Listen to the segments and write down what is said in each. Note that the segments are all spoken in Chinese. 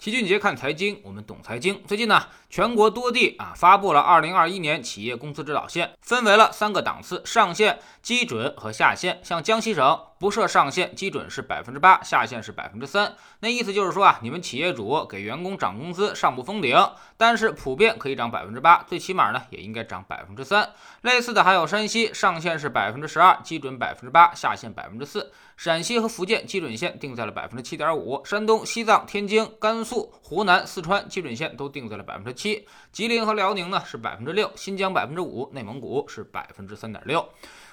齐俊杰看财经，我们懂财经。最近呢，全国多地啊发布了二零二一年企业工资指导线，分为了三个档次：上限、基准和下限。像江西省不设上限，基准是百分之八，下限是百分之三。那意思就是说啊，你们企业主给员工涨工资上不封顶，但是普遍可以涨百分之八，最起码呢也应该涨百分之三。类似的还有山西，上限是百分之十二，基准百分之八，下限百分之四。陕西和福建基准线定在了百分之七点五，山东、西藏、天津、甘肃、湖南、四川基准线都定在了百分之七，吉林和辽宁呢是百分之六，新疆百分之五，内蒙古是百分之三点六。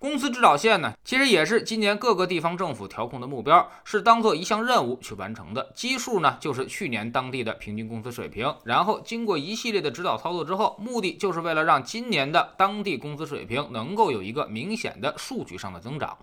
工资指导线呢，其实也是今年各个地方政府调控的目标，是当做一项任务去完成的。基数呢，就是去年当地的平均工资水平，然后经过一系列的指导操作之后，目的就是为了让今年的当地工资水平能够有一个明显的数据上的增长。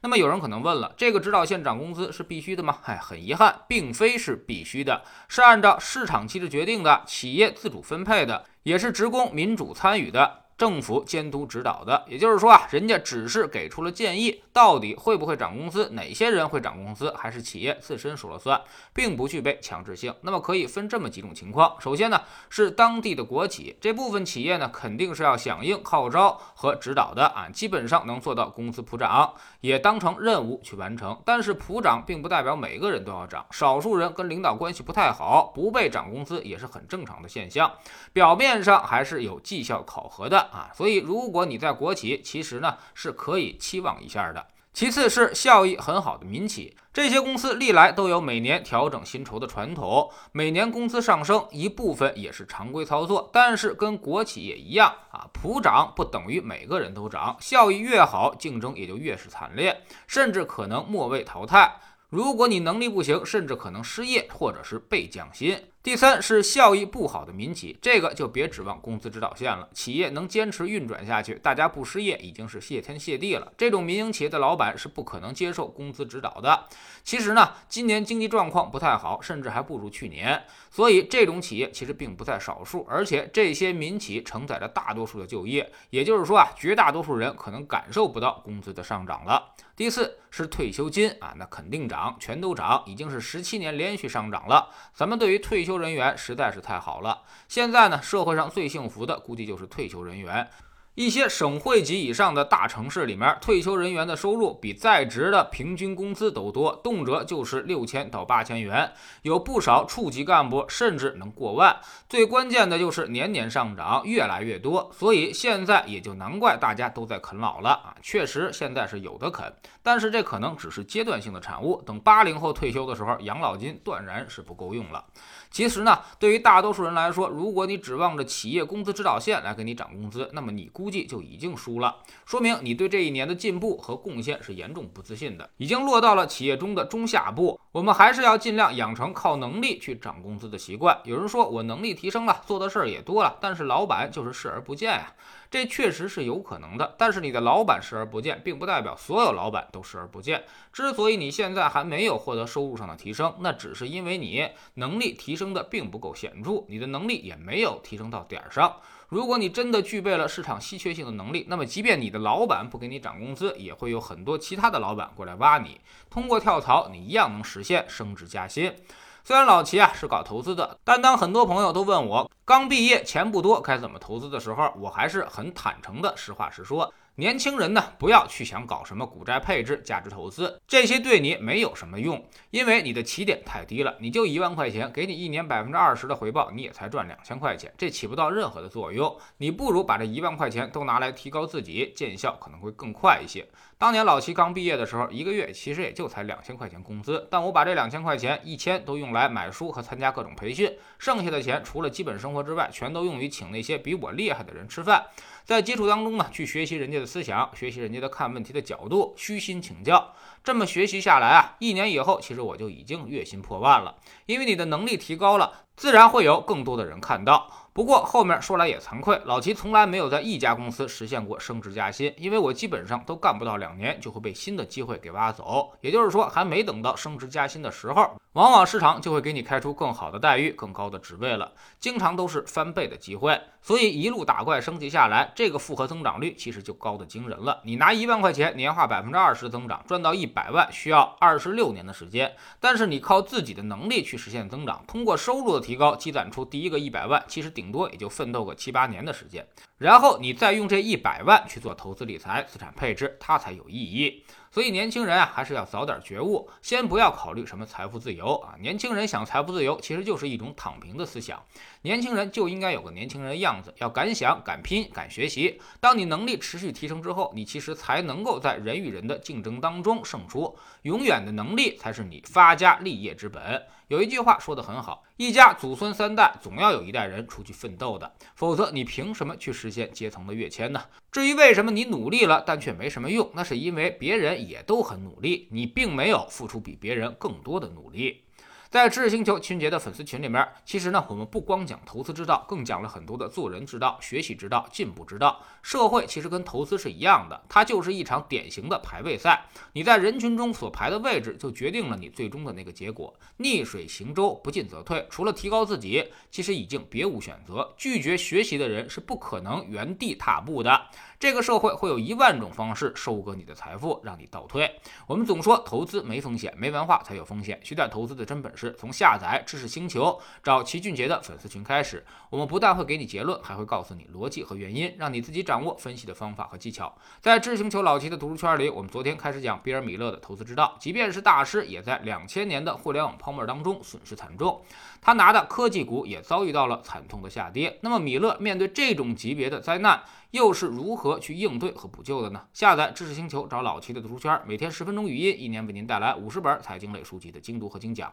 那么有人可能问了，这个指导线涨工资是必须的吗？哎，很遗憾，并非是必须的，是按照市场机制决定的，企业自主分配的，也是职工民主参与的。政府监督指导的，也就是说啊，人家只是给出了建议，到底会不会涨工资，哪些人会涨工资，还是企业自身说了算，并不具备强制性。那么可以分这么几种情况：首先呢，是当地的国企这部分企业呢，肯定是要响应号召和指导的啊，基本上能做到工资普涨，也当成任务去完成。但是普涨并不代表每个人都要涨，少数人跟领导关系不太好，不被涨工资也是很正常的现象。表面上还是有绩效考核的。啊，所以如果你在国企，其实呢是可以期望一下的。其次是效益很好的民企，这些公司历来都有每年调整薪酬的传统，每年工资上升一部分也是常规操作。但是跟国企也一样啊，普涨不等于每个人都涨，效益越好，竞争也就越是惨烈，甚至可能末位淘汰。如果你能力不行，甚至可能失业或者是被降薪。第三是效益不好的民企，这个就别指望工资指导线了。企业能坚持运转下去，大家不失业已经是谢天谢地了。这种民营企业的老板是不可能接受工资指导的。其实呢，今年经济状况不太好，甚至还不如去年，所以这种企业其实并不在少数。而且这些民企承载着大多数的就业，也就是说啊，绝大多数人可能感受不到工资的上涨了。第四是退休金啊，那肯定涨，全都涨，已经是十七年连续上涨了。咱们对于退休。退休人员实在是太好了。现在呢，社会上最幸福的估计就是退休人员。一些省会级以上的大城市里面，退休人员的收入比在职的平均工资都多，动辄就是六千到八千元。有不少处级干部甚至能过万。最关键的就是年年上涨，越来越多。所以现在也就难怪大家都在啃老了啊！确实现在是有的啃，但是这可能只是阶段性的产物。等八零后退休的时候，养老金断然是不够用了。其实呢，对于大多数人来说，如果你指望着企业工资指导线来给你涨工资，那么你估计就已经输了，说明你对这一年的进步和贡献是严重不自信的，已经落到了企业中的中下部。我们还是要尽量养成靠能力去涨工资的习惯。有人说我能力提升了，做的事儿也多了，但是老板就是视而不见呀。这确实是有可能的，但是你的老板视而不见，并不代表所有老板都视而不见。之所以你现在还没有获得收入上的提升，那只是因为你能力提升的并不够显著，你的能力也没有提升到点儿上。如果你真的具备了市场稀缺性的能力，那么即便你的老板不给你涨工资，也会有很多其他的老板过来挖你，通过跳槽，你一样能实现升职加薪。虽然老齐啊是搞投资的，但当很多朋友都问我刚毕业钱不多该怎么投资的时候，我还是很坦诚的实话实说。年轻人呢，不要去想搞什么股债配置、价值投资，这些对你没有什么用，因为你的起点太低了。你就一万块钱，给你一年百分之二十的回报，你也才赚两千块钱，这起不到任何的作用。你不如把这一万块钱都拿来提高自己，见效可能会更快一些。当年老齐刚毕业的时候，一个月其实也就才两千块钱工资，但我把这两千块钱一千都用来买书和参加各种培训，剩下的钱除了基本生活之外，全都用于请那些比我厉害的人吃饭。在接触当中呢，去学习人家的思想，学习人家的看问题的角度，虚心请教。这么学习下来啊，一年以后，其实我就已经月薪破万了。因为你的能力提高了，自然会有更多的人看到。不过后面说来也惭愧，老齐从来没有在一家公司实现过升职加薪，因为我基本上都干不到两年就会被新的机会给挖走。也就是说，还没等到升职加薪的时候，往往市场就会给你开出更好的待遇、更高的职位了，经常都是翻倍的机会。所以一路打怪升级下来，这个复合增长率其实就高的惊人了。你拿一万块钱，年化百分之二十增长，赚到一百万需要二十六年的时间。但是你靠自己的能力去实现增长，通过收入的提高积攒出第一个一百万，其实顶多也就奋斗个七八年的时间。然后你再用这一百万去做投资理财、资产配置，它才有意义。所以年轻人啊，还是要早点觉悟，先不要考虑什么财富自由啊。年轻人想财富自由，其实就是一种躺平的思想。年轻人就应该有个年轻人的样子，要敢想、敢拼、敢学习。当你能力持续提升之后，你其实才能够在人与人的竞争当中胜出。永远的能力才是你发家立业之本。有一句话说得很好，一家祖孙三代总要有一代人出去奋斗的，否则你凭什么去实现阶层的跃迁呢？至于为什么你努力了但却没什么用，那是因为别人也都很努力，你并没有付出比别人更多的努力。在知识星球秦杰的粉丝群里面，其实呢，我们不光讲投资之道，更讲了很多的做人之道、学习之道、进步之道。社会其实跟投资是一样的，它就是一场典型的排位赛。你在人群中所排的位置，就决定了你最终的那个结果。逆水行舟，不进则退。除了提高自己，其实已经别无选择。拒绝学习的人是不可能原地踏步的。这个社会会有一万种方式收割你的财富，让你倒退。我们总说投资没风险，没文化才有风险。学点投资的真本事事，从下载知识星球找齐俊杰的粉丝群开始。我们不但会给你结论，还会告诉你逻辑和原因，让你自己掌握分析的方法和技巧。在知识星球老齐的读书圈里，我们昨天开始讲比尔·米勒的投资之道。即便是大师，也在两千年的互联网泡沫当中损失惨重。他拿的科技股也遭遇到了惨痛的下跌。那么米勒面对这种级别的灾难，又是如何去应对和补救的呢？下载知识星球，找老齐的读书圈，每天十分钟语音，一年为您带来五十本财经类书籍的精读和精讲。